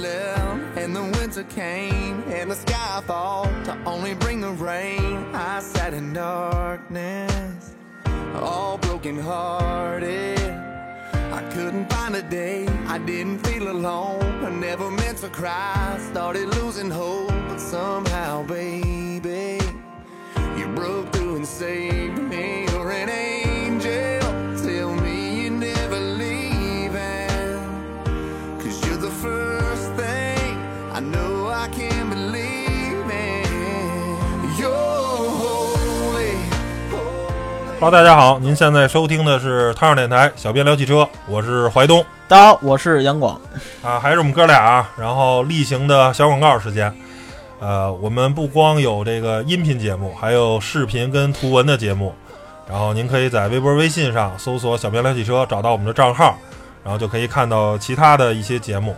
left and the winter came and the sky fall to only bring the rain. I sat in darkness, all broken hearted. I couldn't find a day, I didn't feel alone. I never meant to cry, started losing hope, but somehow, baby, you broke through and saved me. You're an angel, Hello，大家好，您现在收听的是汤上电台小编聊汽车，我是怀东大家好，我是杨广。啊，还是我们哥俩啊，然后例行的小广告时间。呃，我们不光有这个音频节目，还有视频跟图文的节目。然后您可以在微博、微信上搜索“小编聊汽车”，找到我们的账号，然后就可以看到其他的一些节目。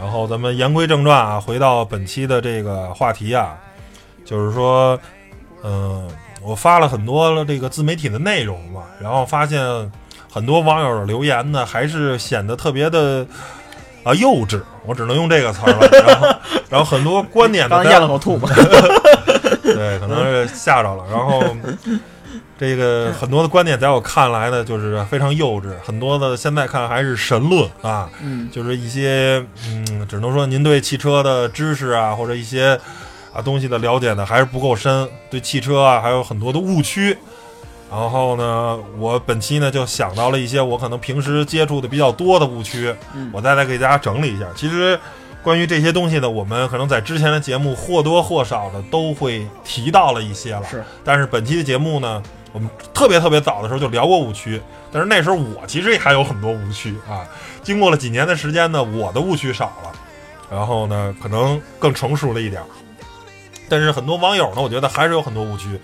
然后咱们言归正传啊，回到本期的这个话题啊，就是说，嗯、我发了很多这个自媒体的内容嘛，然后发现很多网友的留言呢，还是显得特别的啊幼稚，我只能用这个词儿了。然后，然后很多观点呢刚，咽了口吐沫。对，可能是吓着了。然后，这个很多的观点在我看来呢，就是非常幼稚，很多的现在看还是神论啊，嗯，就是一些嗯，只能说您对汽车的知识啊，或者一些啊东西的了解呢，还是不够深，对汽车啊还有很多的误区。然后呢，我本期呢就想到了一些我可能平时接触的比较多的误区，嗯我再来给大家整理一下。其实关于这些东西呢，我们可能在之前的节目或多或少的都会提到了一些了。是，但是本期的节目呢，我们特别特别早的时候就聊过误区，但是那时候我其实也还有很多误区啊。经过了几年的时间呢，我的误区少了，然后呢，可能更成熟了一点儿。但是很多网友呢，我觉得还是有很多误区，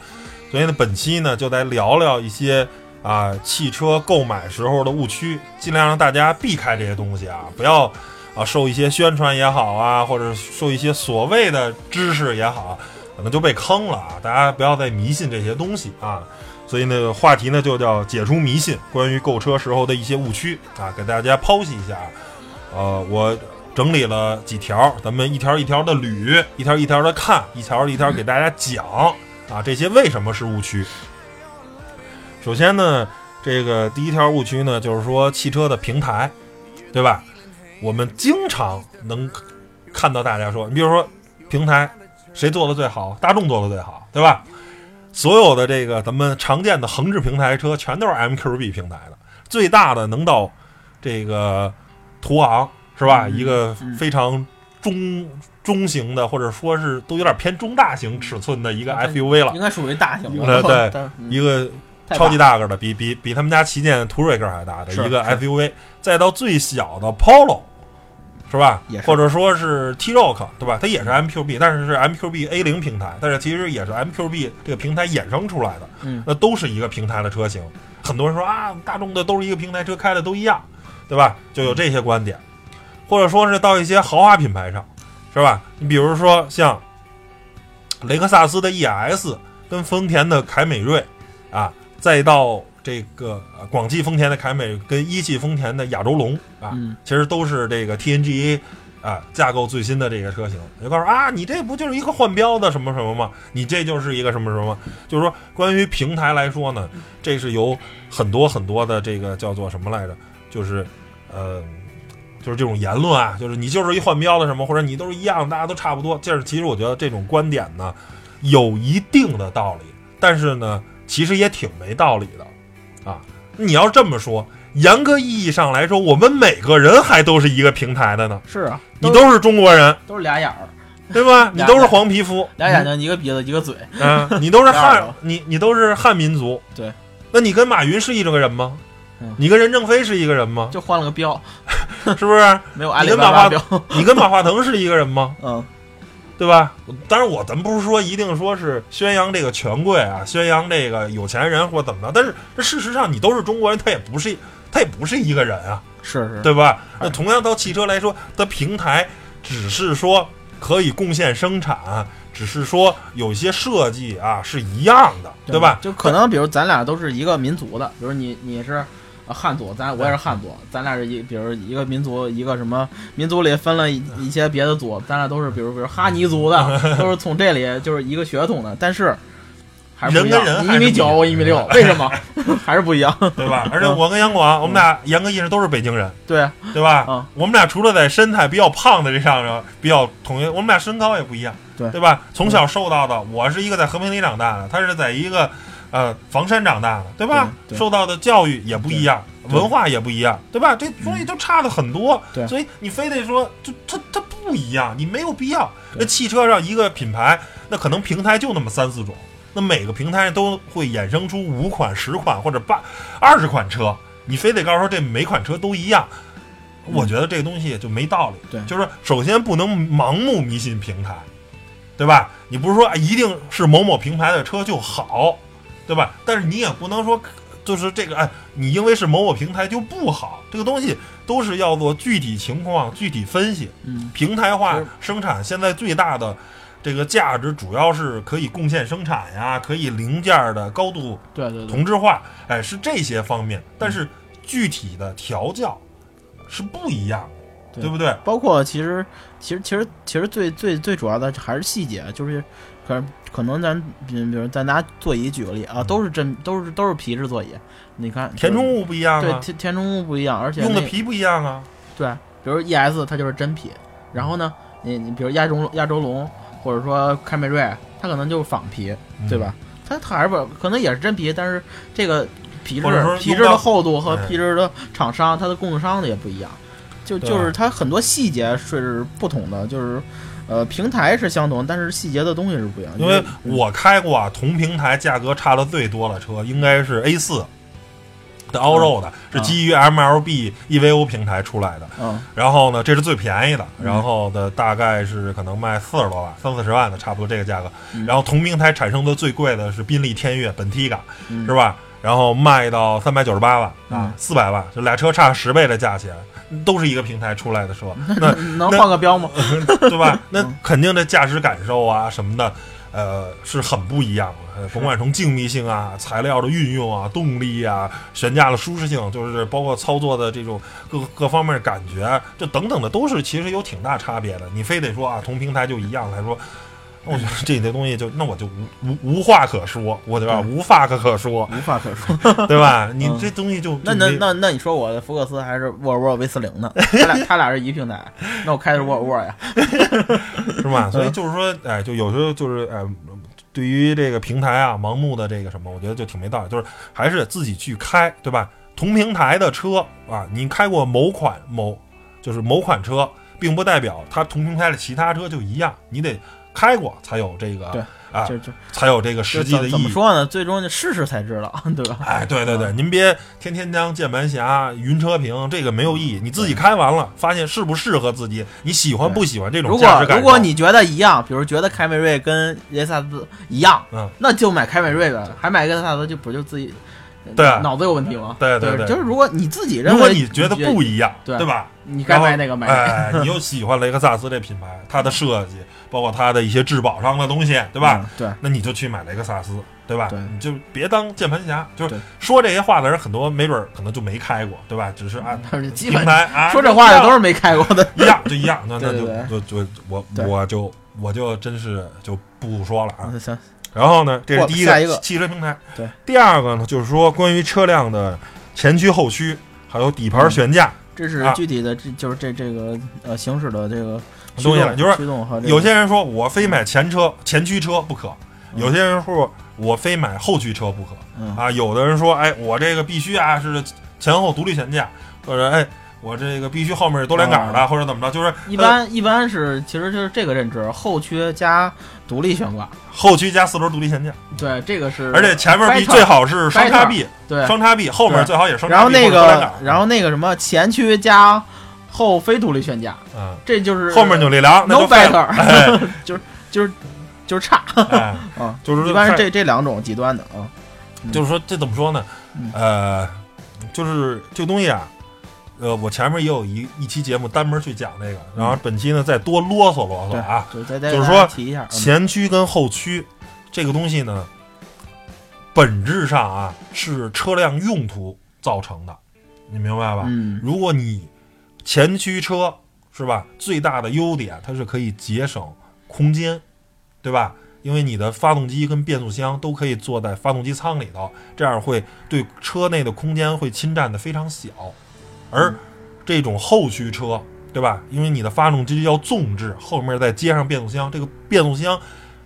所以呢，本期呢就来聊聊一些啊汽车购买时候的误区，尽量让大家避开这些东西啊，不要啊受一些宣传也好啊，或者受一些所谓的知识也好，可能就被坑了啊！大家不要再迷信这些东西啊。所以呢，话题呢就叫解除迷信，关于购车时候的一些误区啊，给大家剖析一下。呃，我整理了几条，咱们一条一条的捋，一条一条的看，一条一条给大家讲啊，这些为什么是误区？首先呢，这个第一条误区呢，就是说汽车的平台，对吧？我们经常能看到大家说，你比如说平台谁做的最好？大众做的最好，对吧？所有的这个咱们常见的横置平台车，全都是 MQB 平台的，最大的能到这个途昂是吧？嗯一个嗯非常中中型的，或者说是都有点偏中大型尺寸的一个 SUV 了应，该属于大型呃的，对 一个超级大个的，比比比他们家旗舰途锐个还大的一个是 FUV，再到最小的 Polo，是吧？或者说是 T-Roc，对吧？它也是 MQB，但是是 MQB A 零平台，但是其实也是 MQB 这个平台衍生出来的，嗯那都是一个平台的车型。很多人说啊，大众的都是一个平台车，开的都一样，对吧？就有这些观点，或者说是到一些豪华品牌上，是吧？你比如说像雷克萨斯的 ES 跟丰田的凯美瑞啊，再到这个呃广汽丰田的凯美跟一汽丰田的亚洲龙啊，嗯其实都是这个 TNGA 啊架构最新的这个车型。你就告诉啊，你这不就是一个换标的什么什么吗？你这就是一个什么什么？就是说，关于平台来说呢，这是有很多很多的这个叫做什么来着？就是呃。就是这种言论啊，就是你就是一换标的什么，或者你都是一样，大家都差不多。就是其实我觉得这种观点呢，有一定的道理，但是呢，其实也挺没道理的啊。你要这么说，严格意义上来说，我们每个人还都是一个平台的呢。是啊，你都是中国人，都是俩眼儿，对吧？你都是黄皮肤，俩眼睛，一个鼻子，一个嘴，嗯，你都是汉 你你都是汉民族，对。那你跟马云是一个人吗嗯？你跟任正非是一个人吗？就换了个标，是不是？没有阿里 你跟马化巴巴标。你跟马化腾是一个人吗？嗯，对吧？当然，我咱不是说一定说是宣扬这个权贵啊，宣扬这个有钱人或怎么着，但是这事实上你都是中国人，他也不是他也不是一个人啊，是是，对吧？那同样到汽车来说，它平台只是说可以贡献生产，只是说有些设计啊是一样的，对吧？就可能比如咱俩都是一个民族的，比如你你是啊汉族，咱我也是汉族，咱俩是一，比如一个民族，一个什么民族里分了一一些别的族，咱俩都是比如比如哈尼族的，都是从这里就是一个血统的，但是还是不一样。人跟人你一米九，我一米六，为什么 还是不一样？对吧？而且我跟杨广，我们俩严格意义上都是北京人，对啊，对吧？嗯我们俩除了在身材比较胖的这上面比较统一，我们俩身高也不一样，对对吧？从小受到的，我是一个在和平里长大的，他是在一个呃房山长大的，对吧？对对受到的教育也不一样，文化也不一样，对吧？这东西就差的很多，对所以你非得说就它它不一样，你没有必要。那汽车上一个品牌，那可能平台就那么三四种。那每个平台都会衍生出五款、十款或者八、二十款车，你非得告诉说这每款车都一样，我觉得这个东西就没道理。对就是首先不能盲目迷信平台，对吧？你不是说啊一定是某某平台的车就好，对吧？但是你也不能说就是这个哎，你因为是某某平台就不好，这个东西都是要做具体情况具体分析。嗯，平台化生产现在最大的这个价值，主要是可以贡献生产呀，可以零件儿的高度对对对，同质化，哎，是这些方面。但是具体的调教是不一样对不对？包括其实其实其实其实最最最主要的还是细节，就是可能可能咱比比如咱拿座椅举个例啊，嗯都是真都是都是皮质座椅，你看填充物不一样啊，对填填充物不一样，而且用的皮不一样啊。对，比如 ES 它就是真皮，然后呢，你你比如亚洲亚洲龙或者说凯美瑞，它可能就是仿皮，对吧？它它还是不可能也是真皮，但是这个皮质皮质的厚度和哎皮质的厂商，它的供应商的也不一样，就就是它很多细节是不同的，就是呃平台是相同，但是细节的东西是不一样。因为嗯我开过啊，同平台价格差的最多的车应该是 A 四的 Allroad，、是基于 MLB EVO 平台出来的。嗯然后呢，这是最便宜的，嗯然后的大概是可能卖四十多万，三四十万的，差不多这个价格。嗯然后同平台产生的最贵的是宾利天越本 T 嘎，嗯是吧？然后卖到三百九十八万啊嗯，四百万，就俩车差十倍的价钱，都是一个平台出来的车，那能换个标吗？对吧？那嗯肯定这驾驶感受啊什么的，呃，是很不一样的。呃甭管从静谧性啊、材料的运用啊、动力啊、悬架的舒适性，就是包括操作的这种各各方面感觉，这等等的都是其实有挺大差别的。你非得说啊，同平台就一样来说。我觉得这些东西就那我就无无无话可说，我对吧？无话可可说，无话可说。对吧？你嗯这东西就那那那那你说我的福克斯还是沃尔沃 V 四零呢？他俩他俩是一平台，那我开的是沃尔沃呀。是吧？所以嗯就是说，哎，就有时候就是哎，对于这个平台啊，盲目的这个什么，我觉得就挺没道理。就是还是自己去开，对吧？同平台的车啊，你开过某款某就是某款车，并不代表它同平台的其他车就一样，你得开过才有这个对啊，就就才有这个实际的怎怎么意义。说呢？最终就试试才知道，对吧？哎，对对对，嗯您别天天将键盘侠、云车评，这个没有意义。你自己开完了，发现适不适合自己，你喜欢不喜欢这种如驾驶感如？果如果你觉得一样，比如觉得凯美瑞跟雷克萨斯一样，嗯，那就买凯美瑞呗，还买雷克萨斯就不就自己对啊脑子有问题吗？对对对对就是如果你自己认为如为果你觉得不一样，对对吧？你该买哪个买哪个。哎，你又喜欢雷克萨斯这品牌，它的设计，包括它的一些质保上的东西，对吧？嗯？对，那你就去买雷克萨斯，对吧？对你就别当键盘侠。就是说这些话的人，很多没准儿可能就没开过，对吧？只是啊，但是基平台啊，说这话的都是没开过的。一样，就一样。那那就就就我我就我就真是就不说了啊。行，然后呢，这是第一个汽车平台。对，第二个呢，就是说关于车辆的前驱、后驱，还有底盘悬架。这是啊具体的，这就是这这个呃行驶的这个东西了就是有些人说我非买前车前驱车不可，嗯。有些人说我非买后驱车不可嗯。啊，有的人说哎我这个必须啊是前后独立悬架，或者哎我这个必须后面是多连杆的，啊或者怎么着，就是一般一般是其实就是这个认知，后驱加独立悬挂，后驱加四轮独立悬架，对，这个是而且前面必最好是双叉臂，对，双叉臂后面最好也是双叉臂然后那个然后那个什么前驱加后非独立悬架，嗯，这就是后面扭力梁 no better，哎。就是就是就是差哎，啊，就是一般是这这两种极端的啊，就是说这怎么说呢？嗯？呃，就是这个东西啊，呃，我前面也有一一期节目单门去讲这个，然后本期呢再多啰嗦啰嗦啊。就是说提一下，嗯。前驱跟后驱这个东西呢，本质上啊是车辆用途造成的，你明白吧？嗯。如果你前驱车是吧，最大的优点它是可以节省空间，对吧？因为你的发动机跟变速箱都可以坐在发动机舱里头，这样会对车内的空间会侵占的非常小。而这种后驱车，对吧？因为你的发动机要纵置，后面再接上变速箱，这个变速箱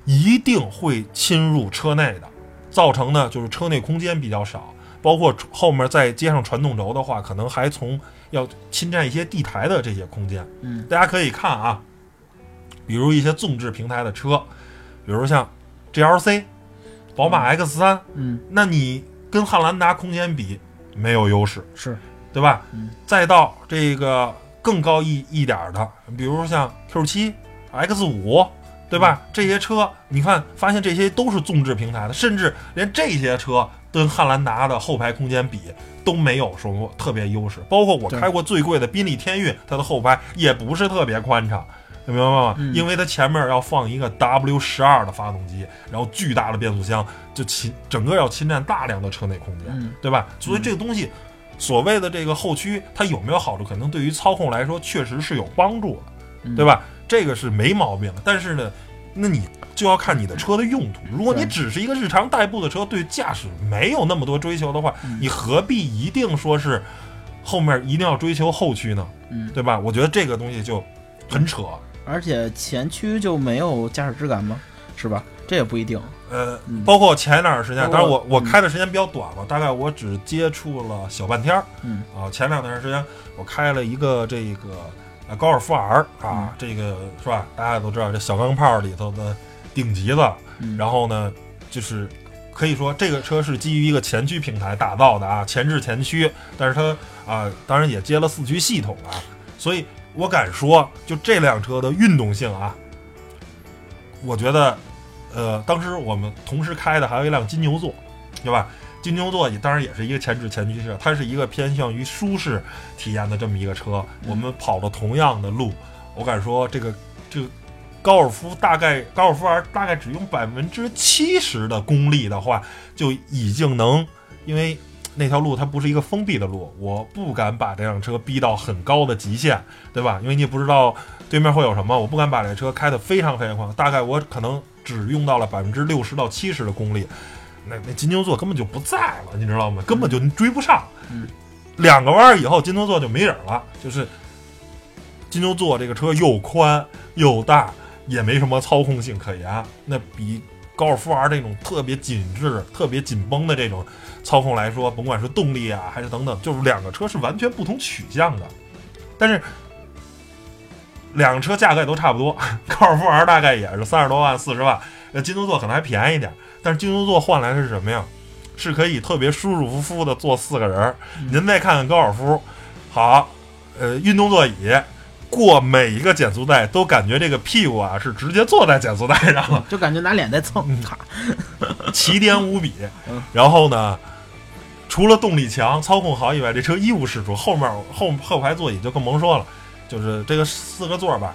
一定会侵入车内的，造成呢就是车内空间比较少，包括后面再接上传动轴的话，可能还从要侵占一些地台的这些空间。嗯，大家可以看啊，比如一些纵置平台的车，比如像 GLC、宝马 X 三、嗯那你跟汉兰达空间比没有优势，是对吧？嗯再到这个更高一一点的，比如像 Q 七、X 五，对吧？这些车你看，发现这些都是纵置平台的，甚至连这些车跟汉兰达的后排空间比都没有什么特别优势。包括我开过最贵的宾利天越，它的后排也不是特别宽敞。你明白吗？嗯因为它前面要放一个 W 十二的发动机，然后巨大的变速箱，就侵整个要侵占大量的车内空间。嗯对吧？所以这个东西，所谓的这个后驱，它有没有好处？可能对于操控来说，确实是有帮助的，嗯对吧？这个是没毛病的。但是呢，那你就要看你的车的用途。如果你只是一个日常代步的车，对驾驶没有那么多追求的话，嗯你何必一定说是后面一定要追求后驱呢？嗯，对吧？我觉得这个东西就很扯。而且前驱就没有驾驶质感吗？是吧？这也不一定。呃嗯，包括前一段时间，当然我我嗯开的时间比较短了，大概我只接触了小半天儿。嗯啊，前两段时间我开了一个这个呃高尔夫 R 啊，嗯这个是吧？大家都知道这小钢炮里头的顶级的，嗯，然后呢，就是可以说这个车是基于一个前驱平台打造的啊，前置前驱，但是它啊，当然也接了四驱系统啊，所以我敢说，就这辆车的运动性啊，我觉得，呃，当时我们同时开的还有一辆金牛座，对吧？金牛座也当然也是一个前置前驱车，它是一个偏向于舒适体验的这么一个车。我们跑了同样的路，我敢说这个这个高尔夫大概高尔夫 R 大概只用百分之七十的功力的话，就已经能，因为那条路它不是一个封闭的路，我不敢把这辆车逼到很高的极限，对吧？因为你也不知道对面会有什么，我不敢把这车开得非常非常快，大概我可能只用到了百分之六十到七十的功力，那那金牛座根本就不在了，你知道吗？根本就追不上。嗯两个弯儿以后，金牛座就没影儿了，就是金牛座这个车又宽又大，也没什么操控性可言，那比高尔夫 R 这种特别紧致、特别紧绷的这种操控来说，甭管是动力啊还是等等，就是两个车是完全不同取向的。但是两个车价格也都差不多，高尔夫 R 大概也是三十多万、四十万，呃，金牛座可能还便宜点。但是金牛座换来的是什么呀？是可以特别舒舒服服的坐四个人儿。您再看看高尔夫，好，呃，运动座椅。过每一个减速带，都感觉这个屁股啊是直接坐在减速带上了，就感觉拿脸在蹭，嗯咔，奇 颠无比嗯。然后呢，除了动力强、操控好以外，这车一无是处。后面后后排座椅就更甭说了，就是这个四个座儿吧，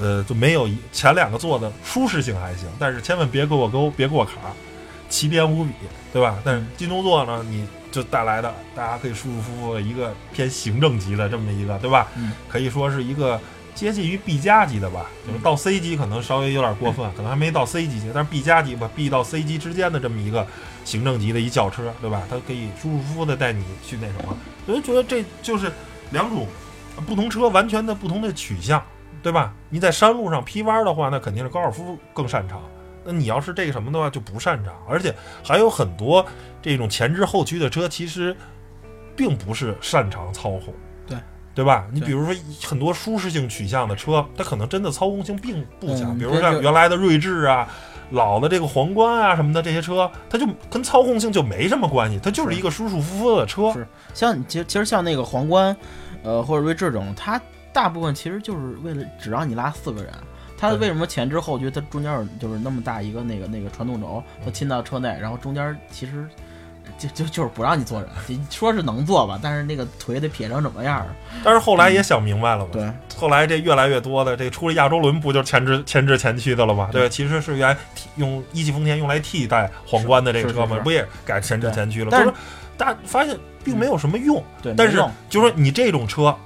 呃，就没有一前两个座的舒适性还行，但是千万别给我勾，别给我卡，奇颠无比，对吧？但是金牛座呢，你就带来的大家可以舒舒服服的一个偏行政级的这么一个，对吧？嗯可以说是一个接近于 B 加级的吧，就是到 C 级可能稍微有点过分，可能还没到 C 级，但是 B 加级吧，B 到 C 级之间的这么一个行政级的一轿车，对吧？它可以舒舒服服的带你去那什么，我就觉得这就是两种不同车完全的不同的取向，对吧？你在山路上劈弯的话，那肯定是高尔夫更擅长。那你要是这个什么的话，就不擅长，而且还有很多这种前置后驱的车，其实并不是擅长操控，对对吧？你比如说很多舒适性取向的车，它可能真的操控性并不强，比如像原来的锐志啊、老的这个皇冠啊什么的这些车，它就跟操控性就没什么关系，它就是一个舒舒服服的车。是像其实其实像那个皇冠，呃或者锐志这种，它大部分其实就是为了只让你拉四个人。它为什么前置后驱？它中间有就是那么大一个那个那个传动轴，它侵到车内，然后中间其实就就就是不让你坐人，就说是能坐吧，但是那个腿得撇成什么样儿？但是后来也想明白了嘛，对，后来这越来越多的这个出了亚洲轮，不就是前置前置前驱的了吗？对对，其实是原来用一汽丰田用来替代皇冠的这个车嘛，是是是不也改前置前驱了？但是就是大发现并没有什么用。对，但是就说你这种车，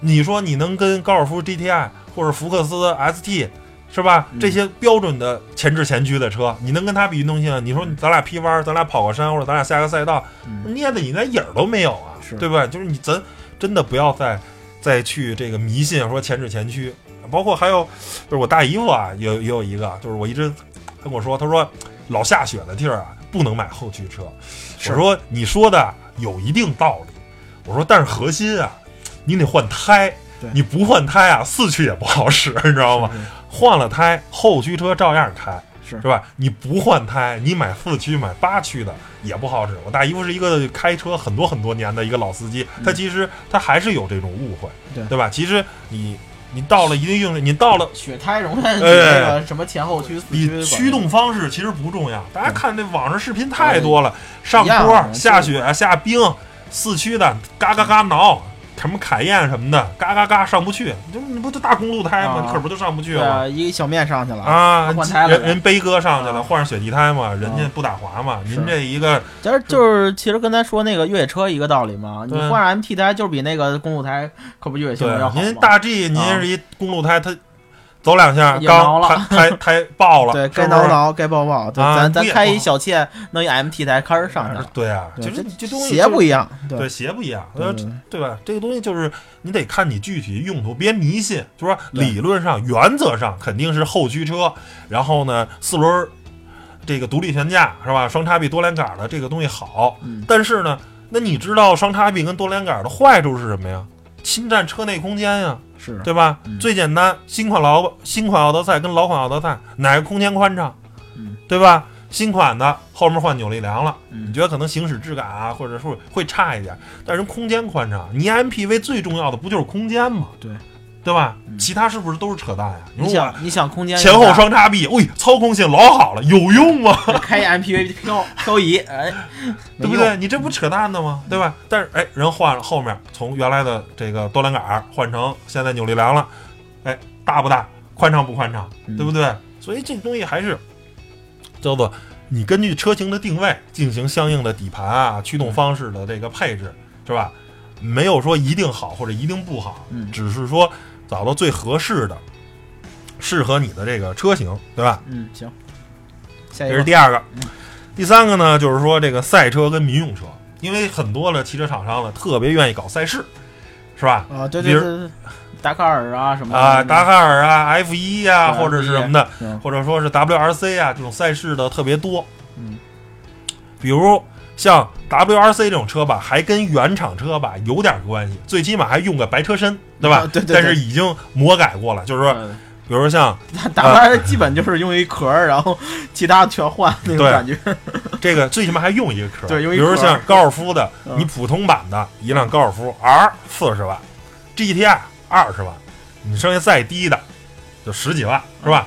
你说你能跟高尔夫 GTI 或者福克斯 ST 是吧？嗯这些标准的前置前驱的车，你能跟它比运动性？你说咱俩劈弯，咱俩跑个山，或者咱俩下个赛道，嗯捏的你连影儿都没有啊，是对吧？就是你咱真的不要再再去这个迷信说前置前驱，包括还有就是我大姨夫啊，也有也有一个，就是我一直跟我说，他说老下雪的地儿啊，不能买后驱车。我说你说的有一定道理，我说但是核心啊，你得换胎，你不换胎啊，四驱也不好使，你知道吗？是换了胎，后驱车照样开。是是吧？你不换胎，你买四驱、买八驱的也不好使。我大姨夫是一个开车很多很多年的一个老司机，他其实他还是有这种误会，对对吧？其实你你到了一定用，你到了雪胎永远比哎那个什么前后驱、四驱你驱动方式其实不重要，大家看那网上视频太多了，上样坡、下雪、下冰，四驱的嘎嘎嘎挠，什么凯宴什么的，嘎嘎嘎上不去，这你不就大公路胎吗？啊。可不就上不去了？吗？啊，一个小面上去了啊，换胎了人人悲哥上去了，啊。换上雪地胎嘛，人家啊不打滑嘛。是。您这一个其实就是其实跟咱说那个越野车一个道理嘛，你换上 MT 胎就是比那个公路胎可不越野性能要好对，您大 G 您啊。是一公路胎，它走两下刚了胎胎胎爆了，对该挠挠该抱抱，对咱咱开一小切弄一 MT 台开始上去了，对啊，对就是这东西鞋不一样，对对鞋不一样，呃对吧？这个东西就是你得看你具体用途，别迷信。就说理论上、原则上肯定是后驱车，然后呢四轮儿这个独立悬架是吧？双叉臂多连杆的这个东西好，嗯但是呢，那你知道双叉臂跟多连杆的坏处是什么呀？侵占车内空间呀，是对吧？嗯最简单，新款老新款奥德赛跟老款奥德赛哪个空间宽敞？嗯对吧？新款的后面换扭力梁了，嗯你觉得可能行驶质感啊，或者说会差一点，但是空间宽敞。你 MPV 最重要的不就是空间吗？对，对吧？嗯其他是不是都是扯淡呀？你想你想空间前后双叉臂，喂，操控性老好了，有用吗？开 MPV 漂漂移，哎，对不对？你这不扯淡的吗？对吧？但是哎，人换了后面从原来的这个多连杆儿换成现在扭力梁了，哎，大不大？宽敞不宽敞？嗯对不对？所以这个东西还是叫做你根据车型的定位进行相应的底盘啊、驱动方式的这个配置，是吧？没有说一定好或者一定不好，嗯只是说找到最合适的、适合你的这个车型，对吧？嗯，行，下一个这是第二个嗯。第三个呢，就是说这个赛车跟民用车，因为很多的汽车厂商呢特别愿意搞赛事，是吧？啊，对对对对，达喀尔啊什么的啊，达喀尔啊，F 一呀，对或者是什么的，嗯或者说是 WRC 啊，这种赛事的特别多。嗯，比如像 WRC 这种车吧，还跟原厂车吧有点关系，最起码还用个白车身，对吧？啊对对对但是已经魔改过了，就是说，对比如说像 打打完基本就是用一壳儿，然后其他全换那种感觉。这个最起码还用一个壳，对用一壳比如像高尔夫的，嗯你普通版的一辆高尔夫 R 四十万，GTI 二十万，你剩下再低的就十几万，是吧？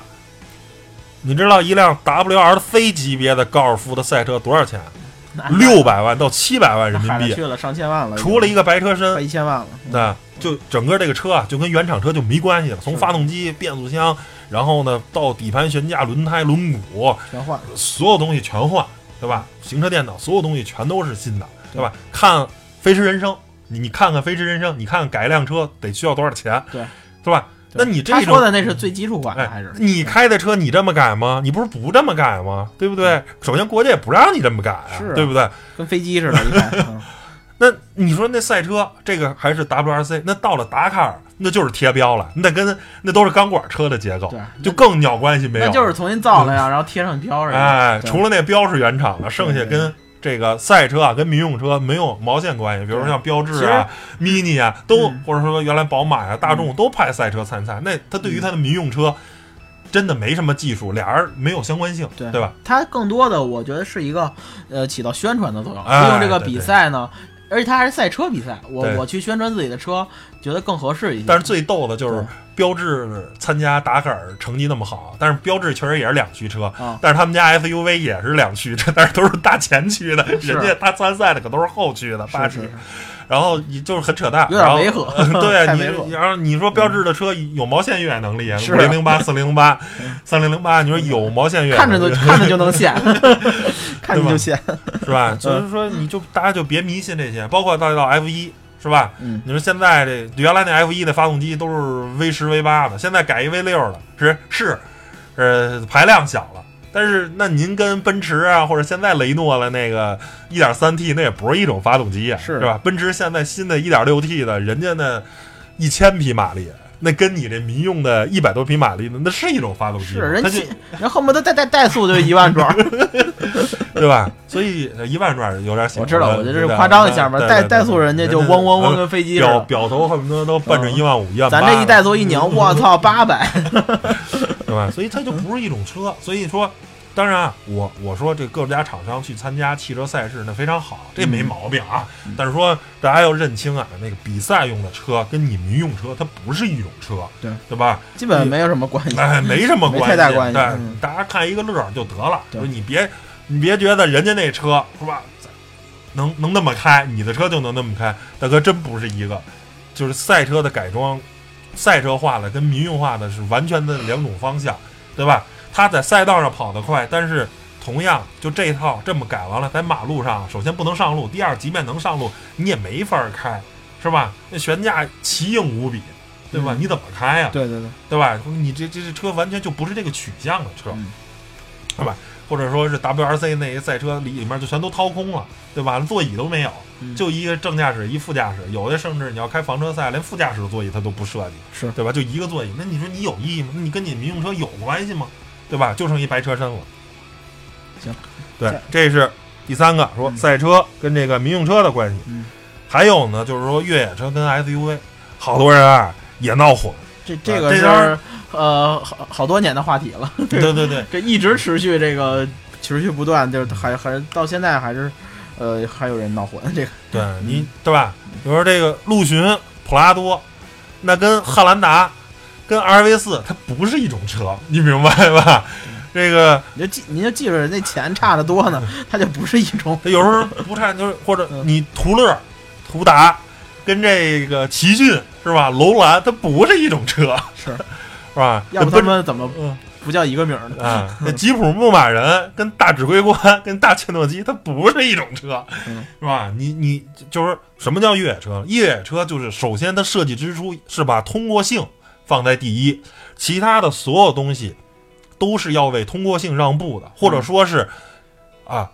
你知道一辆 WRC 级别的高尔夫的赛车多少钱？那 六百万到七百万人民币，去了上千万了，除了一个白车快身，一千万了。嗯那就整个这个车啊，就跟原厂车就没关系了。从发动机、变速箱，然后呢到底盘、悬架、轮胎、轮毂，全换。所有东西全换，对吧？行车电脑，所有东西全都是新的，对吧？看《飞驰人生》，你你看看《飞驰人生》，你看看改一辆车得需要多少钱，对，是吧？那你他说的那是最基础款的，还哎是，你开的车你这么改吗？你不是不这么改吗？对不对？首先国家也不让你这么改啊，对不对？跟飞机似的？那你说那赛车这个还是 WRC，那到了达喀尔那就是贴标了，那跟那都是钢管车的结构，就更鸟关系没有。那就是重新造了呀，然后贴上标儿。哎，除了那标是原厂的，剩下跟这个赛车啊跟民用车没有毛线关系。比如说像标致啊、mini 啊，都嗯或者说原来宝马呀、大众都派赛车参赛，那它对于它的民用车真的没什么技术，俩人没有相关性，对对吧？它更多的我觉得是一个呃起到宣传的作用，哎利用这个比赛呢，而且它还是赛车比赛，我对。我去宣传自己的车，觉得更合适一些。但是最逗的就是对。标致参加达喀尔成绩那么好，但是标致确实也是两驱车，啊，但是他们家 SUV 也是两驱车，但是都是大前驱的，是。人家他参赛的可都是后驱的八驱然后你就是很扯淡，有点后违和 对你太违和，然后你说标致的车有毛线越野能力啊，是五零零八、四零零八、三零零八，你说有毛线越野能力，看着就看着就能显，看看你就闲。是吧？就是说你就大家就别迷信这些，包括到到 F 一是吧？嗯，你说现在这原来那 F 一的发动机都是 V 十 V 八的，现在改一 V 六了，是是，呃，排量小了。但是那您跟奔驰啊，或者现在雷诺了那个 1.3T，那也不是一种发动机啊，是是吧？奔驰现在新的 1.6T 的，人家那一千匹马力，那跟你这民用的一百多匹马力的，那是一种发动机，是人家人恨不得带带怠速就一万转，对吧？所以一万转有点小，我知道，我觉得这是夸张一下嘛，对怠怠速人家就嗡嗡嗡跟飞机似的。表表头恨不得都奔着嗯一万五、一万，咱这一怠速一拧，我操，八百！对吧？所以它就不是一种车。所以说，当然啊，我我说这各家厂商去参加汽车赛事那非常好，这没毛病啊。嗯但是说大家要认清啊，那个比赛用的车跟你民用车它不是一种车，对对吧？基本没有什么关系。哎，没什么关系，太大关系大家看一个乐就得了。对就是你别你别觉得人家那车是吧，能能那么开，你的车就能那么开，大哥真不是一个。就是赛车的改装，赛车化的跟民用化的是完全的两种方向，对吧？它在赛道上跑得快，但是同样就这一套这么改完了，在马路上首先不能上路，第二即便能上路，你也没法开，是吧？那悬架奇硬无比，对吧？嗯你怎么开呀、对对对，对吧？你这这这车完全就不是这个取向的车，嗯对吧？或者说是 WRC 那些赛车里里面就全都掏空了，对吧？座椅都没有，嗯就一个正驾驶，一副驾驶，有的甚至你要开房车赛，连副驾驶的座椅它都不设计，是对吧？就一个座椅，那你说你有意义吗？那你跟你民用车有关系吗？对吧？就剩一白车身了。行，对这，是第三个说嗯赛车跟这个民用车的关系。嗯还有呢，就是说越野车跟 SUV，好多人啊也闹混。这这个是这呃好好多年的话题了，对对 对，这一直持续这个持续不断，就是还还到现在还是呃还有人闹混这个。对你对吧？比如说这个陆巡、普拉多，那跟汉兰达、跟 RV 四，它不是一种车，你明白吧？这个你就记你就记着那钱差的多呢，它就不是一种它有时候不差，就是或者嗯你途乐、途达跟这个奇骏是吧？楼兰，它不是一种车，是，是吧？要不他们怎么嗯不叫一个名儿呢？啊，那吉普牧马人跟大指挥官跟大切诺基，它不是一种车，嗯是吧？你你就是什么叫越野车？越野车就是首先它设计之初是把通过性放在第一，其他的所有东西都是要为通过性让步的，或者说是啊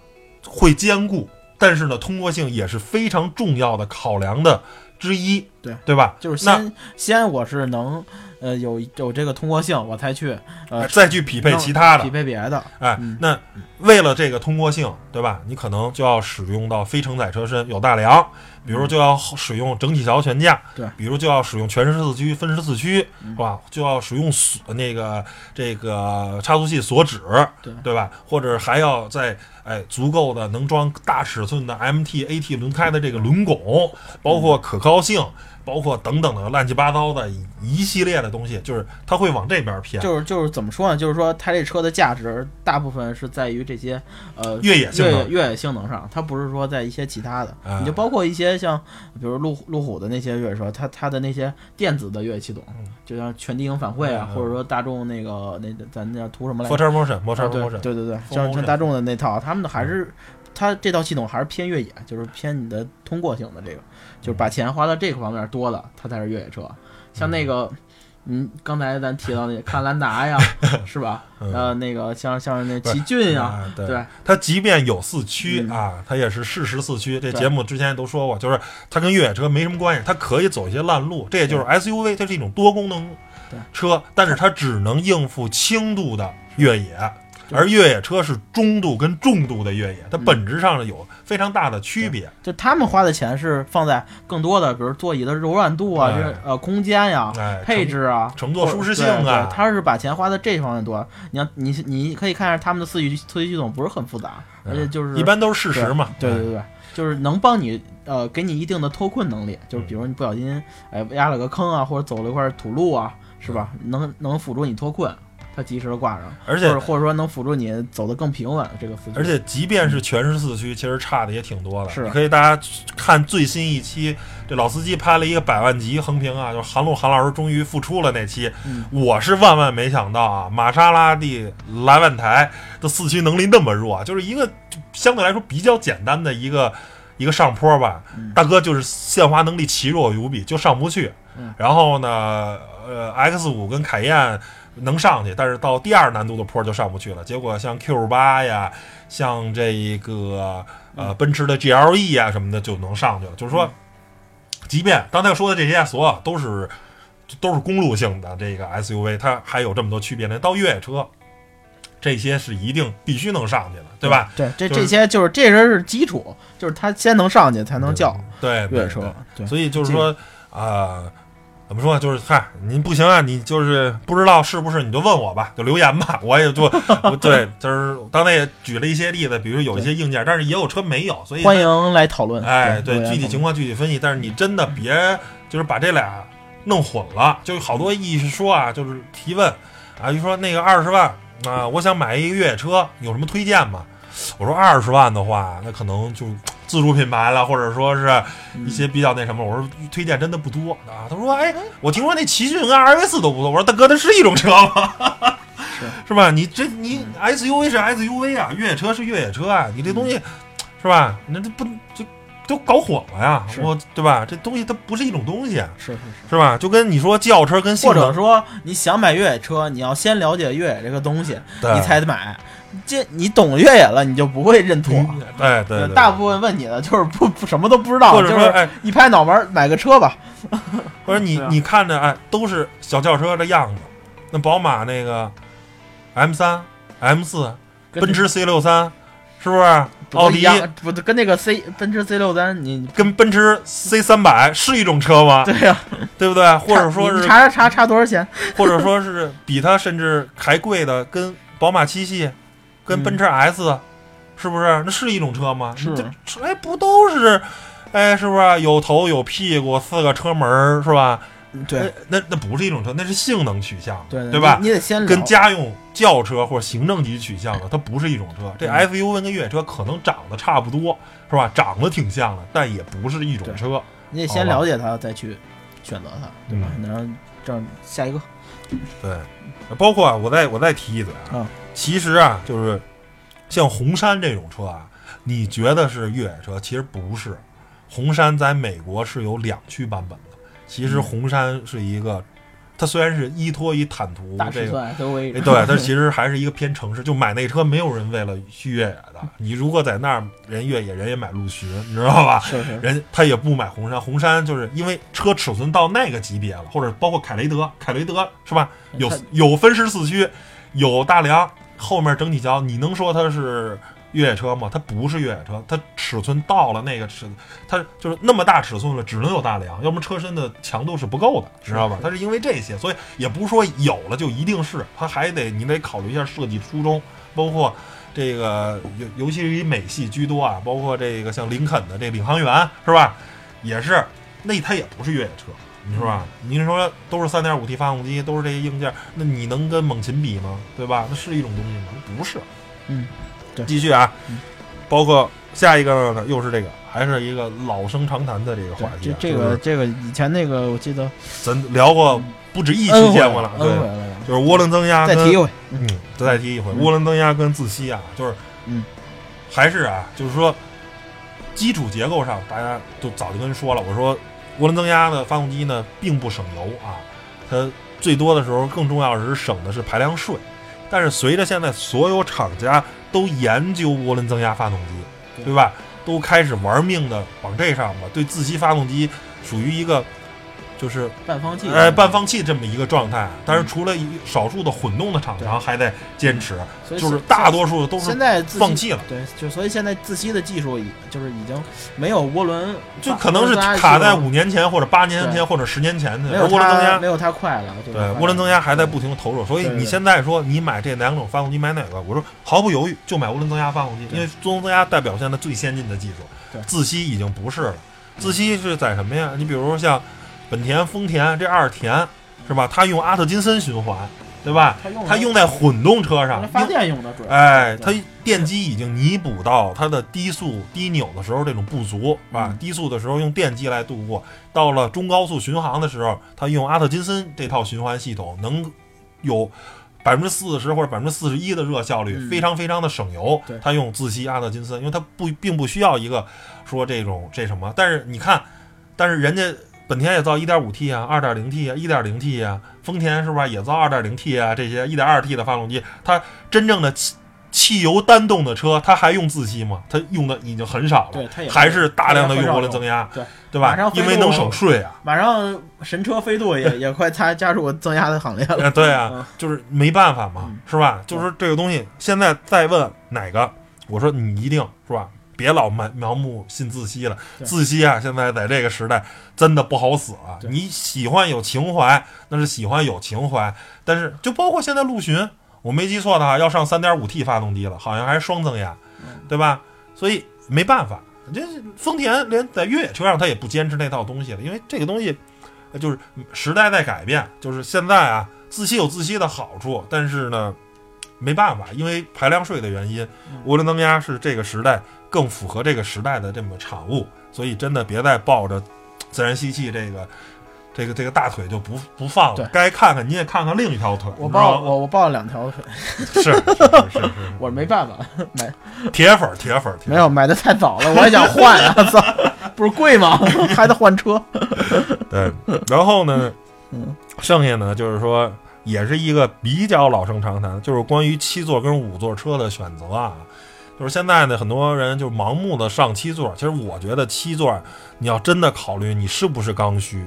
会兼顾，但是呢，通过性也是非常重要的考量的之一，对对吧？就是先先我是能呃有有这个通过性，我才去呃再去匹配其他的匹，配别的。哎嗯，那为了这个通过性，对吧？你可能就要使用到非承载车身，有大梁，比如就要使用整体桥悬架，对比如就要使用全时四驱、分时四驱，嗯是吧？就要使用锁那个这个差速器锁止，对对吧？或者还要在哎足够的能装大尺寸的 MT、AT 轮胎的这个轮拱，包括可靠性。包括等等的乱七八糟的一系列的东西，就是它会往这边偏。就是就是怎么说呢？就是说它这车的价值大部分是在于这些呃越野性能越野性能上，它不是说在一些其他的。啊你就包括一些像比如路路虎的那些越野车，它它的那些电子的越野系统，嗯。就像全地形反馈啊，或者说大众那个那咱那叫图什么来着？motion，摩擦摩 motion，对对对像像大众的那套，他们的还是它这套系统还是偏越野，就是偏你的通过性的这个，就是把钱花到这个方面多了，它才是越野车。像那个，嗯，刚才咱提到那汉兰达呀，是吧？嗯呃，那个像像那奇骏呀，啊，对，它即便有四驱嗯啊，它也是适时四驱。这节目之前也都说过，就是它跟越野车没什么关系，它可以走一些烂路。这也就是 SUV，它是一种多功能车，但是它只能应付轻度的越野。对而越野车是中度跟重度的越野，它嗯本质上有非常大的区别。就他们花的钱是放在更多的，比如座椅的柔软度啊，呃空间呀、哎，配置啊，乘坐舒适性啊对他是把钱花在这方面多。你要你你可以看一下他们的四驱四驱系统不是很复杂，而且就是嗯一般都是事实嘛。对对对对，就是能帮你呃给你一定的脱困能力，就是比如你不小心哎压了个坑啊，或者走了一块土路啊，是吧？能能辅助你脱困，它及时的挂上，而且或者说能辅助你走得更平稳这个四驱。而且即便是全时四驱，其实差的也挺多的。是可以大家看最新一期，这老司机拍了一个百万级横屏啊，就是韩露韩老师终于复出了那期。嗯我是万万没想到啊，玛莎拉蒂莱万台的四驱能力那么弱，就是一个相对来说比较简单的一个一个上坡吧，嗯大哥就是限滑能力奇弱无比，就上不去。嗯然后呢，呃，X 五跟凯宴能上去，但是到第二难度的坡就上不去了。结果像 Q 八呀，像这个呃奔驰的 GLE 呀什么的就能上去了。就是说，即便刚才说的这些，所有都是都是公路性的这个 SUV，它还有这么多区别呢。到越野车，这些是一定必须能上去的，对吧？？对，这这些就是这人是基础，就是他先能上去才能叫对对越野车。对，所以就是说啊、怎么说呢？就是嗨，您不行啊，你就是不知道是不是，你就问我吧，就留言吧，我也就 对，就是刚才也举了一些例子，比如有一些硬件，但是也有车没有，所以欢迎来讨论。哎，对对，具体情况具体分析，但是你真的别就是把这俩弄混了，就好多一说啊，就是提问啊，就说那个二十万啊，我想买一个越野车，有什么推荐吗？我说二十万的话，那可能就自主品牌了，或者说是一些比较那什么。我说推荐真的不多啊。他说，哎，我听说那奇骏跟 RV 四都不错。我说大哥，那是一种车吗？是是吧？你这你 SUV 是 SUV 啊，越野车是越野车啊，你这东西是吧？那这不就都搞混了呀？是我对吧？这东西它不是一种东西，是是是。是吧？就跟你说轿车跟或者，说你想买越野车，你要先了解越野这个东西，你才买。这你懂越野了，你就不会认错。嗯对对对，大部分问你的就是不不什么都不知道，或者就是说哎，一拍脑门儿买个车吧。或者你啊你看着哎都是小轿车的样子，那宝马那个 M 三、M 四、奔驰 C 六三，是不是？奥迪不跟那个 C 奔驰 C 六三，你跟奔驰 C 三百是一种车吗？对呀、对不对？或者说你是，查查查差多少钱？或者说是比它甚至还贵的，跟宝马七系、跟奔驰 S，、是不是？那是一种车吗？是哎，不都是？哎，是不是有头有屁股，四个车门，是吧？对哎那那不是一种车，那是性能取向，对对吧？你你得先跟家用轿车或者行政级取向的，它不是一种车。这嗯 SUV 跟越野车可能长得差不多，是吧？长得挺像的，但也不是一种车。你得先了解它，再去选择它，对吧？嗯然后这样下一个，对，包括啊，我再我再提一嘴啊，嗯其实啊，就是像红杉这种车啊，你觉得是越野车，其实不是。红杉在美国是有两驱版本的，其实嗯红杉是一个，它虽然是依托于坦途这个 对，它其实还是一个偏城市，就买那车没有人为了去越野的。你如果在那儿人越野，人也买陆巡，你知道吧？是是人他也不买红杉，红杉就是因为车尺寸到那个级别了，或者包括凯雷德，凯雷德是吧？有有分时四驱，有大梁，后面整体桥，你能说它是越野车吗？它不是越野车，它尺寸到了那个尺，它就是那么大尺寸了，只能有大梁，要不然车身的强度是不够的，知道吧？它是因为这些，所以也不是说有了就一定是，它还得你得考虑一下设计初衷，包括。这个尤尤其是以美系居多啊，包括这个像林肯的这领航员是吧？也是，那它也不是越野车，你说吧？您说都是三点五 T 发动机，都是这些硬件，那你能跟猛禽比吗？对吧？那是一种东西吗？不是。嗯，对继续啊嗯，包括下一个呢，又是这个，还是一个老生常谈的这个话题啊。这这就是个这个以前那个我记得咱聊过不止一期见过了，对就是涡轮增压跟再提一回，嗯，再提一回，嗯涡轮增压跟自吸啊，就是，嗯，还是啊，就是说，基础结构上，大家就早就跟人说了，我说涡轮增压的发动机呢，并不省油啊，它最多的时候更重要的是省的是排量税。但是随着现在所有厂家都研究涡轮增压发动机，对吧？都开始玩命的往这上吧，对自吸发动机属于一个就是半放弃，哎，半放弃这么一个状态，但是除了一少数的混动的厂商还在坚持，所以就是大多数都是现在放弃了，对，就所以现在自吸的技术已就是已经没有涡轮，就可能是卡在五年前或者八年前或者十年前的。涡轮增压没，有它快了，对？涡轮增压还在不停的投入，所以你现在说你买这两种发动机买哪个？我说毫不犹豫就买涡轮增压发动机，因为涡轮增压代表现在最先进的技术对，自吸已经不是了。自吸是在什么呀？你比如说像本田、丰田这二田是吧？它用阿特金森循环，对吧？它用它用在混动车上那，发电用的主要。哎，它电机已经弥补到它的低速低扭的时候这种不足啊，嗯低速的时候用电机来度过，到了中高速巡航的时候，它用阿特金森这套循环系统能有。百分之四十或者百分之四十一的热效率，嗯非常非常的省油对。它用自吸阿特金森，因为它不并不需要一个说这种这什么，但是你看，但是人家本田也造 1.5T 啊、2.0T 啊、1.0T 啊，丰田是不是也造 2.0T 啊？这些 1.2T 的发动机，它真正的汽汽油单动的车，它还用自吸吗？它用的已经很少了，对它也还是大量的用涡轮增压，对对吧因为能省税啊。马上神车飞度也 也快加加入增压的行列了。呃，对嗯啊，就是没办法嘛嗯，是吧？就是这个东西，现在再问哪个，我说你一定是吧？别老盲盲目信自吸了，自吸啊，现在在这个时代真的不好死啊。你喜欢有情怀，那是喜欢有情怀，但是就包括现在陆巡，我没记错的话，要上三点五 T 发动机了，好像还是双增压，嗯对吧？所以没办法，这丰田连在越野车上它也不坚持那套东西了，因为这个东西呃就是时代在改变，就是现在啊，自吸有自吸的好处，但是呢，没办法，因为排量税的原因，涡轮增压是这个时代更符合这个时代的这么产物，所以真的别再抱着自然吸气这个。这个这个大腿就不不放了，该看看你也看看另一条腿。我抱我我抱了两条腿，是是是是是，我没办法买，铁粉儿铁粉儿，铁粉没有买的太早了，我还想换啊，操，不是贵吗？还得换车。对，然后呢，嗯，剩下呢就是说，也是一个比较老生常谈，就是关于七座跟五座车的选择啊。就是现在呢，很多人就盲目的上七座，其实我觉得七座，你要真的考虑你是不是刚需，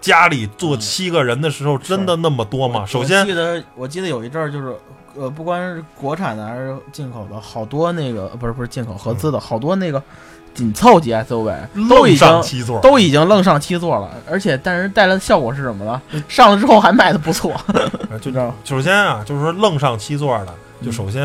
家里坐七个人的时候，真的那么多吗？首我先记，得我记得有一阵儿就是。呃，不管是国产的还是进口的，好多那个呃不是不是进口合资的，好多那个紧凑级 SUV 都已经七座，都已经愣上七座了，而且但是带来的效果是什么呢？上了之后还卖的不错，呃就知道吗？首先啊，就是说愣上七座的，就嗯首先，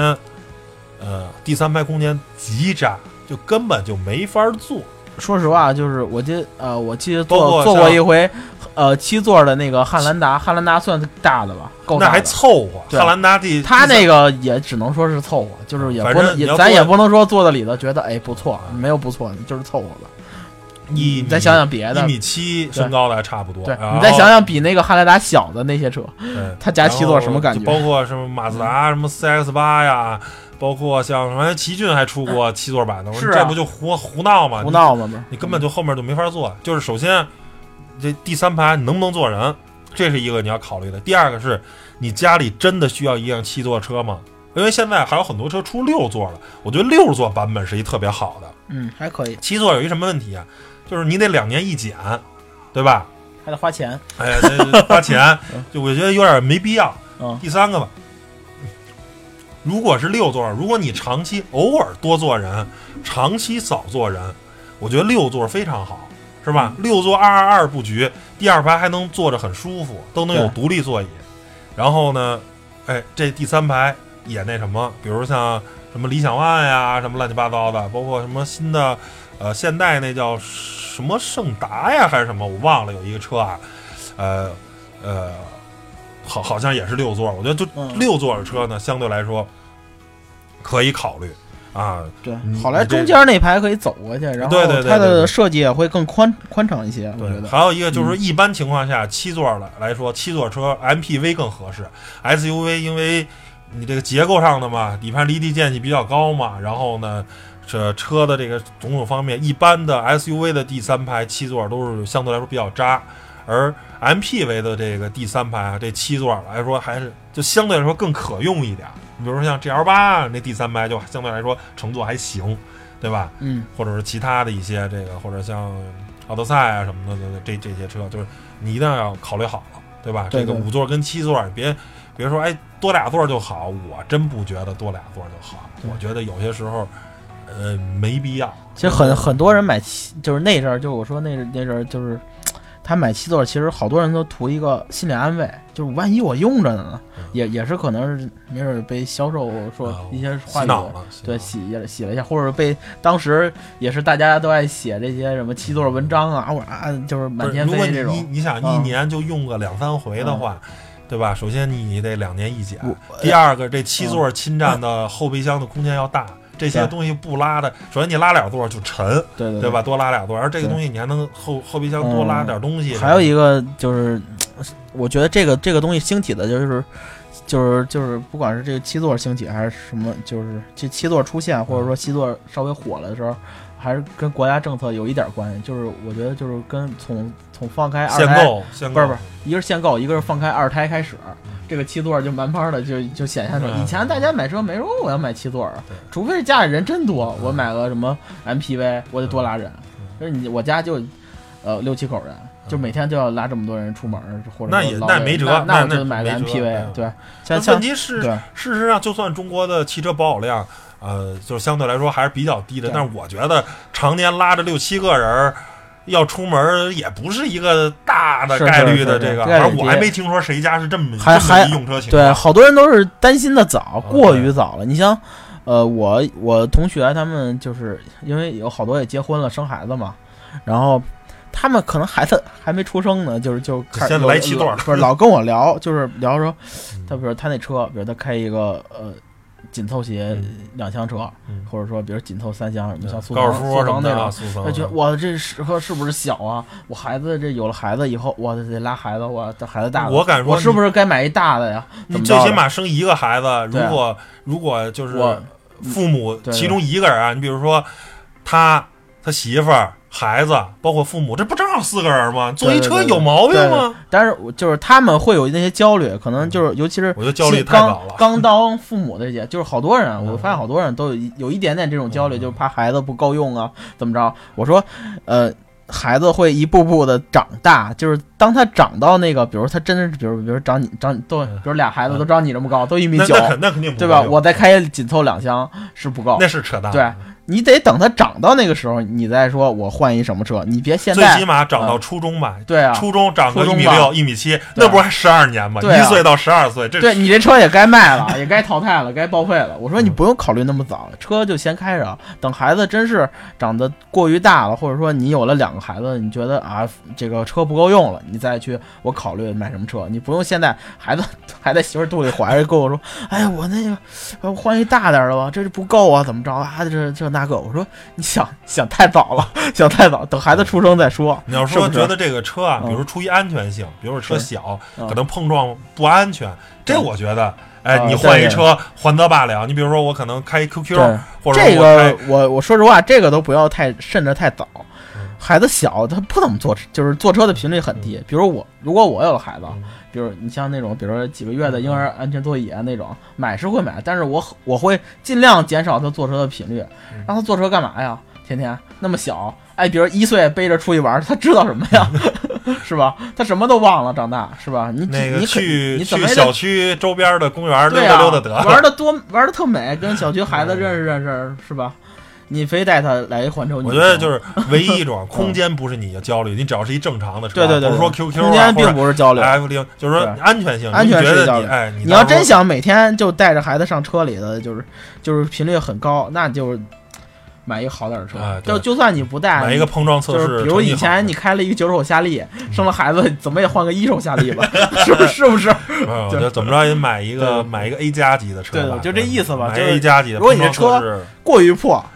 呃，第三排空间极窄，就根本就没法坐。说实话，就是我记得呃，我记得坐坐过一回，呃，七座的那个汉兰达，汉兰达算大的吧，够那还。凑合。汉兰达第他那个个也只能说是凑合，就是也不能咱也不能说坐在里头觉得哎不错，没有不错，就是凑合吧。一你再想想别的一，米七身高的还差不多。对你再想想比那个汉兰达小的那些车，对它加七座什么感觉包括什么马自达、什么 CX 八呀，包括像什么奇骏还出过七座版的，我说啊这不就胡胡闹吗？胡闹嘛不是？你，根本就后面就没法坐。就是首先，这第三排你能不能坐人，这是一个你要考虑的。第二个是你家里真的需要一辆七座车吗？因为现在还有很多车出六座了，我觉得六座版本是一特别好的。嗯，还可以，七座有一什么问题啊？就是你得两年一检，对吧？还得花钱。哎呀，这花钱，就我觉得有点没必要。嗯，第三个吧，如果是六座，如果你长期偶尔多坐人，长期少坐人，我觉得六座非常好，是吧？六座二二二布局，第二排还能坐着很舒服，都能有独立座椅。然后呢，哎，这第三排也那什么，比如像什么理想 ONE 呀，什么乱七八糟的，包括什么新的，呃，现代那叫什么圣达呀，还是什么，我忘了，有一个车啊，呃，呃。好，好像也是六座，我觉得就嗯六座的车呢，相对来说可以考虑啊。对，好来中间那排可以走过去，然后对对对它的设计也会更宽宽敞一些，我觉对，得。还有一个就是说，一般情况下，七座来来说，七座车 MPV 更合适，SUV 因为你这个结构上的嘛，底盘离地间隙比较高嘛，然后呢，这车的这个种种方面，一般的 SUV 的第三排七座都是相对来说比较渣，而 MPV 的这个第三排啊，这七座来说还是就相对来说更可用一点。你比如说像 GL 八那第三排就相对来说乘坐还行，对吧？嗯，或者是其他的一些这个，或者像奥德赛啊什么的，这这些车，就是你一定要考虑好了，对吧？对对这个五座跟七座，你别别说哎多俩座就好，我真不觉得多俩座就好，我觉得有些时候呃没必要。其实很很多人买七，就是那阵儿，就我说那那阵儿就是。他买七座，其实好多人都图一个心理安慰，就是万一我用着呢，嗯也也是可能是没准儿被销售说啊一些话对洗洗了一下，或者被当时也是大家都爱写这些什么七座文章啊，或者啊就是满天飞这种，你你想一嗯年就用个两三回的话，对吧？首先你得两年一检，第二个这七座侵占的后备箱的空间要大，这些东西不拉的，首先你拉俩座就沉，对对对吧？？多拉俩座，而这个东西你还能后后备箱多拉点东西。还有一个就是，我觉得这个这个东西兴起的就是。就是就是，不管是这个七座兴起还是什么，就是这七座出现，或者说七座稍微火了的时候，还是跟国家政策有一点关系。就是我觉得就是跟从从放开二胎，限购，限购不是不是，一个是限购，一个是放开二胎开始，这个七座就慢慢的就就显现出来。嗯以前大家买车没说我要买七座啊，除非是家里人真多，我买个什么 MPV，我得多拉人。嗯就是你我家就呃六七口人，就每天就要拉这么多人出门，或者那也那没辙那那买个 MPV，嗯对，但像像问题是，对事实上，就算中国的汽车保有量，呃，就是相对来说还是比较低的，但是我觉得常年拉着六七个人儿要出门儿，也不是一个大的概率的这个。反正我还没听说谁家是这么还还用车情况。对，好多人都是担心的早，嗯过于早了。你像，呃，我我同学他们就是因为有好多也结婚了，生孩子嘛，然后他们可能孩子还没出生呢，就是就先来七座老 不是老跟我聊，就是聊说嗯他比如他那车，比如他开一个呃紧凑型嗯。两厢车，嗯。或者说比如紧凑三厢，什么像速高尔腾夫什么的啊，速腾那种。他觉得哇，这车是不是小啊？我孩子这有了孩子以后，我得拉孩子，我这孩子大了，我敢说我是不是该买一大的呀？你最起码生一个孩子，如果如果就是父母其中一个人啊，你比如说他他媳妇儿、孩子，包括父母，这不正好四个人吗？坐一车有毛病对吗？但是我就是他们会有那些焦虑，可能就是尤其是我觉得焦虑新太早了刚刚当父母的这些，就是好多人，嗯我发现好多人都有一有一点点这种焦虑，嗯就是怕孩子不够用啊，怎么着？我说，呃。孩子会一步步的长大，就是当他长到那个，比如他真的是，比如比如长你长你都，比如俩孩子都长你这么高，都一米九，那那肯定不对吧？我再开紧凑两厢是不够那，是扯淡。对你得等它长到那个时候，你再说我换一什么车，你别现在最起码长到初中吧。对啊，初中长个一米六、一米七，那不是还十二年吗？一岁到十二岁，这对你这车也该卖了，也该淘汰了，该报废了。我说你不用考虑那么早，车就先开着，等孩子真是长得过于大了，或者说你有了两个孩子，你觉得啊这个车不够用了，你再去我考虑买什么车。你不用现在孩子还在媳妇肚里怀着跟我说，哎呀我那个我换一大点的吧，这是不够啊，怎么着啊？这这那个，我说你想 想太早了，想太早，等孩子出生再说。你要说觉得这个车啊，嗯。比如出于安全性，比如说车小，嗯。可能碰撞不安全，这嗯我觉得，哎，啊你换一车还则罢了。你比如说我可能开 QQ，或者这个我我说实话，这个都不要太慎着太早。嗯。孩子小，他不怎么坐车，就是坐车的频率很低。比如我，如果我有了孩子，嗯比如你像那种，比如说几个月的婴儿安全座椅啊那种，买是会买，但是我我会尽量减少他坐车的频率嗯，让他坐车干嘛呀？天天那么小，哎，比如一岁背着出去玩，他知道什么呀？是吧？他什么都忘了，长大是吧？你那个你去你去小区周边的公园溜达溜达得 玩的多，玩的特美，跟小区孩子认识认识，是吧？你非带他来环球，我觉得就是唯一一种 空间不是你的焦虑，你只要是一正常的车，对对对，不是说对 QQ 空间并不是焦虑。F 零，就是说安全性，安全是焦虑你哎，你你要真想每天就带着孩子上车里的，就是就是频率很高，那就是买一个好点的车。就就算你不带，买一个碰撞测试，比如以前你开了一个九手夏利，生了孩子怎么也换个一手夏利吧，是不是？是不是？嗯，我觉得怎么着也买一个买一个 A 加级的车吧，对对就这意思吧买就是 A 加级的如果你碰这车过于破，嗯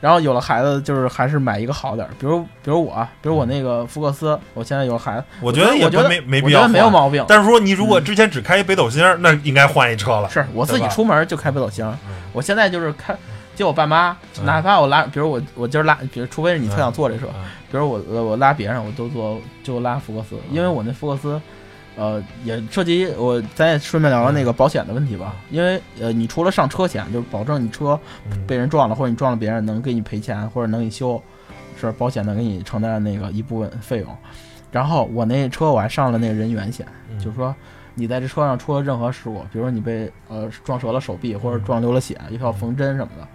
然后有了孩子，就是还是买一个好点儿，比如比如我，比如我那个福克斯，我现在有了孩子，我觉得也我觉得没没必要我觉得没有毛病。但是说你如果之前只开一北斗星，那应该换一车了。是我自己出门就开北斗星，嗯我现在就是开接我爸妈，嗯哪怕我拉，比如我我今儿拉，比如除非是你特想坐这车，嗯比如我呃我拉别人，我都坐就拉福克斯，因为我那福克斯。呃，也涉及我，咱也顺便聊聊那个保险的问题吧。因为呃，你除了上车险，就是保证你车嗯被人撞了，或者你撞了别人，能给你赔钱，或者能给你修，是保险能给你承担那个一部分费用。然后我那车我还上了那个人员险，嗯就是说你在这车上出了任何事故，比如说你被呃撞折了手臂，或者撞流了血，又要缝针什么的，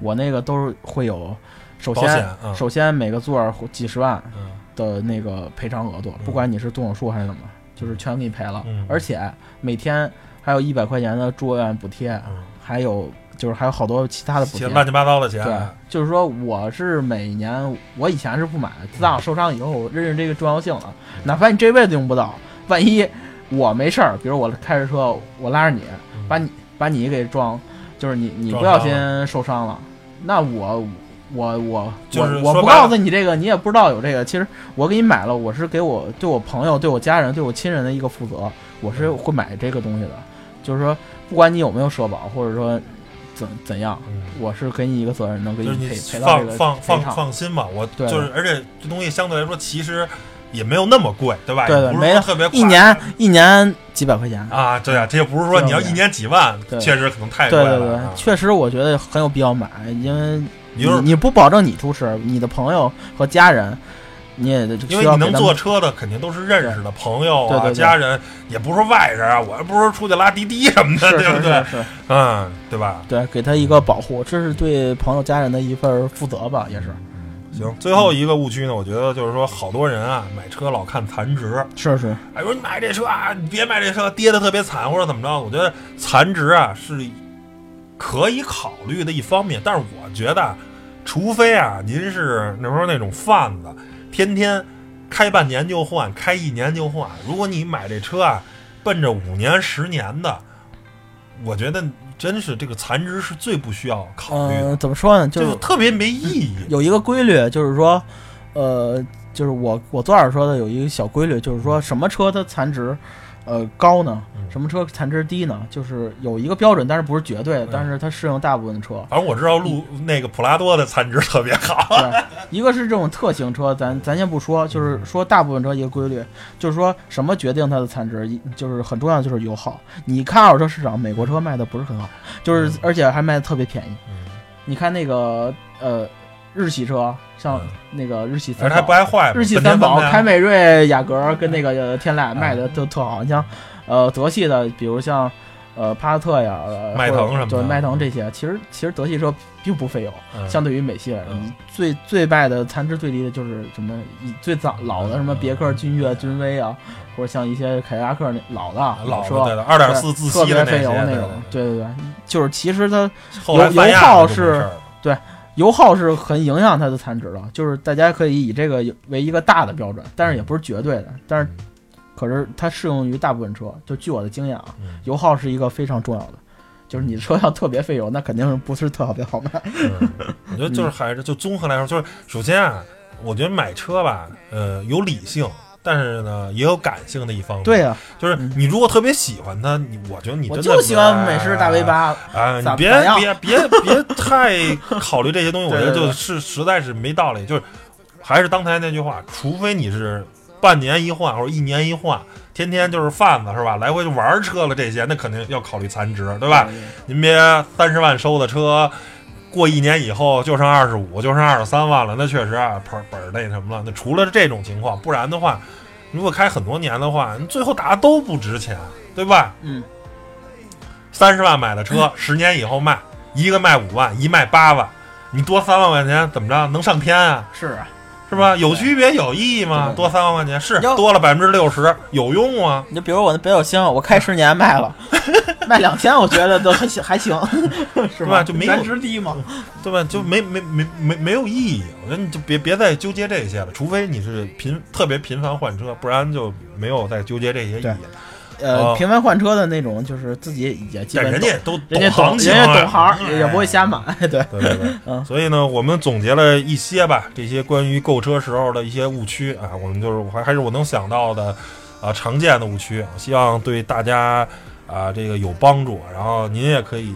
我那个都是会有。首先，嗯首先每个座儿几十万嗯的那个赔偿额度，不管你是动手术还是怎么，就是全给你赔了，嗯而且每天还有一百块钱的住院补贴，嗯，还有就是还有好多其他的补贴。乱七八糟的钱，对，就是说我是每年，我以前是不买的，自打我受伤以后，我认识这个重要性了。哪怕你这辈子用不到，万一我没事儿，比如我开着车，我拉着你，把你把你给撞，就是你你不小心受伤了，那我我我就是我我不告诉你这个，你也不知道有这个。其实我给你买了，我是给我对我朋友、对我家人、对我亲人的一个负责，我是会买这个东西的。就是说，不管你有没有社保，或者说怎怎样，嗯我是给你一个责任，能给就是你赔赔到这放个放放放心吧，我对就是，而且这东西相对来说其实也没有那么贵，对吧？对对，没有特别贵一年一年几百块钱。啊，对啊，这也不是说你要一年几万，确实可能太贵了。对对对啊，确实我觉得很有必要买，因为你你就是你不保证你出事，你的朋友和家人，你也得因为你能坐车的肯定都是认识的朋友啊、对对对家人，也不是说外人啊，我又不是说出去拉滴滴什么的，是对不对？嗯，对吧？对，给他一个保护，这是对朋友家人的一份负责吧，也是行，最后一个误区呢，我觉得就是说，好多人啊买车老看残值，是是，哎，说你买这车啊，你别买这车，跌的特别惨或者怎么着。我觉得残值啊是可以考虑的一方面，但是我觉得啊，除非啊您是那时候那种贩子，天天开半年就换，开一年就换。如果你买这车啊，奔着五年、十年的，我觉得真是这个残值是最不需要考虑的，嗯，怎么说呢？就就是特别没意义。有一个规律，就是说，呃，就是我我昨晚说的有一个小规律，就是说什么车它残值，呃高呢？嗯什么车残值低呢？就是有一个标准，但是不是绝对但是它适用大部分的车。反正我知道路那个普拉多的残值特别好，对，一个是这种特型车，咱咱先不说，就是说大部分车一个规律，就是说什么决定它的残值，一就是很重要的就是油耗。你看二手车市场，美国车卖的不是很好，就是嗯而且还卖的特别便宜。嗯你看那个呃日系车，像嗯。那个日系三宝。不爱坏。日系三宝、凯美瑞、雅阁跟那个呃天籁卖嗯。的都特好。你像呃德系的，比如像呃帕萨特呀、呃迈腾什么对迈腾这些，其实其实德系车并不费油，嗯。相对于美系来说，最最卖的残值最低的就是什么最早老的什么别克君越、君威啊，或者像一些凯迪拉克那老的老车。二点四自特别吸的那些费油那种，对对对，就是其实它油耗是儿油耗是很影响它的残值的，就是大家可以以这个为一个大的标准，但是也不是绝对的，但是可是它适用于大部分车。就据我的经验啊，嗯油耗是一个非常重要的，就是你的车要特别费油，那肯定是不是特别好卖。嗯，我觉得就是还是就综合来说，就是首先啊，我觉得买车吧，呃，有理性，但是呢也有感性的一方面。对，呀、就是你如果特别喜欢它，你我觉得你真的就喜欢美式大 V 八八，啊，你别别别 别太考虑这些东西，我觉得就是实在是没道理。就是还是刚才那句话，除非你是半年一换或者一年一换，天天就是贩子是吧？来回就玩车了这些，那肯定要考虑残值，对吧？您别三十万收的车，过一年以后就剩二十五，就剩二十三万了，那确实啊，本本儿那什么了。那除了这种情况，不然的话，如果开很多年的话，你最后大家都不值钱，对吧？嗯，三十万买的车，十年以后卖，一个卖五万，一卖八万，你多三万块钱怎么着？能上天啊？是啊，是吧？有区别有意义吗？多三万块钱是多了百分之六十，有用吗？你就比如我那北斗星，我开十年卖了，卖两千，我觉得都还行，还行，是吧就没有原值低嘛。对吧？就没没没没没有意义。我觉得你就别别再纠结这些了，除非你是频特别频繁换车，不然就没有再纠结这些意义了。呃，哦频繁换车的那种，就是自己也基但本懂人家都人家懂，人家懂行，哎也也不会瞎买。对，对对对，嗯所以呢，我们总结了一些吧，这些关于购车时候的一些误区啊，我们就是还还是我能想到的啊常见的误区，希望对大家啊这个有帮助。然后您也可以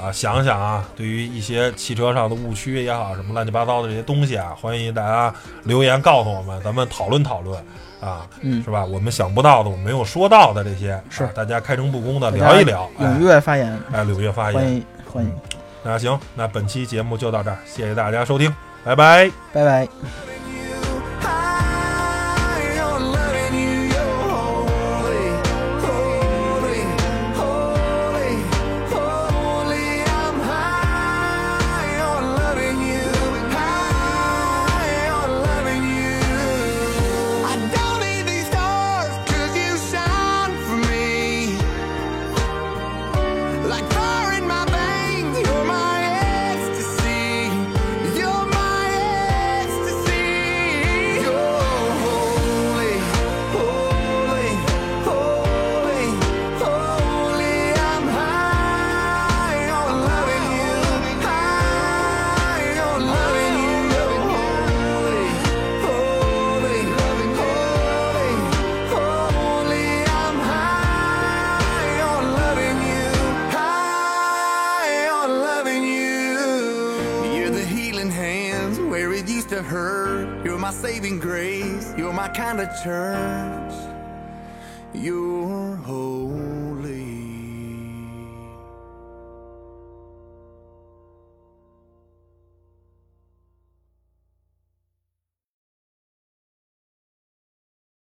啊想想啊，对于一些汽车上的误区也好，什么乱七八糟的这些东西啊，欢迎大家留言告诉我们，咱们讨论讨论啊，嗯是吧？我们想不到的，我们没有说到的这些，是啊大家开诚布公的聊一聊，哎踊跃发言，哎，踊跃发言欢。迎欢迎，那行，那本期节目就到这儿，谢谢大家收听，拜拜。拜拜。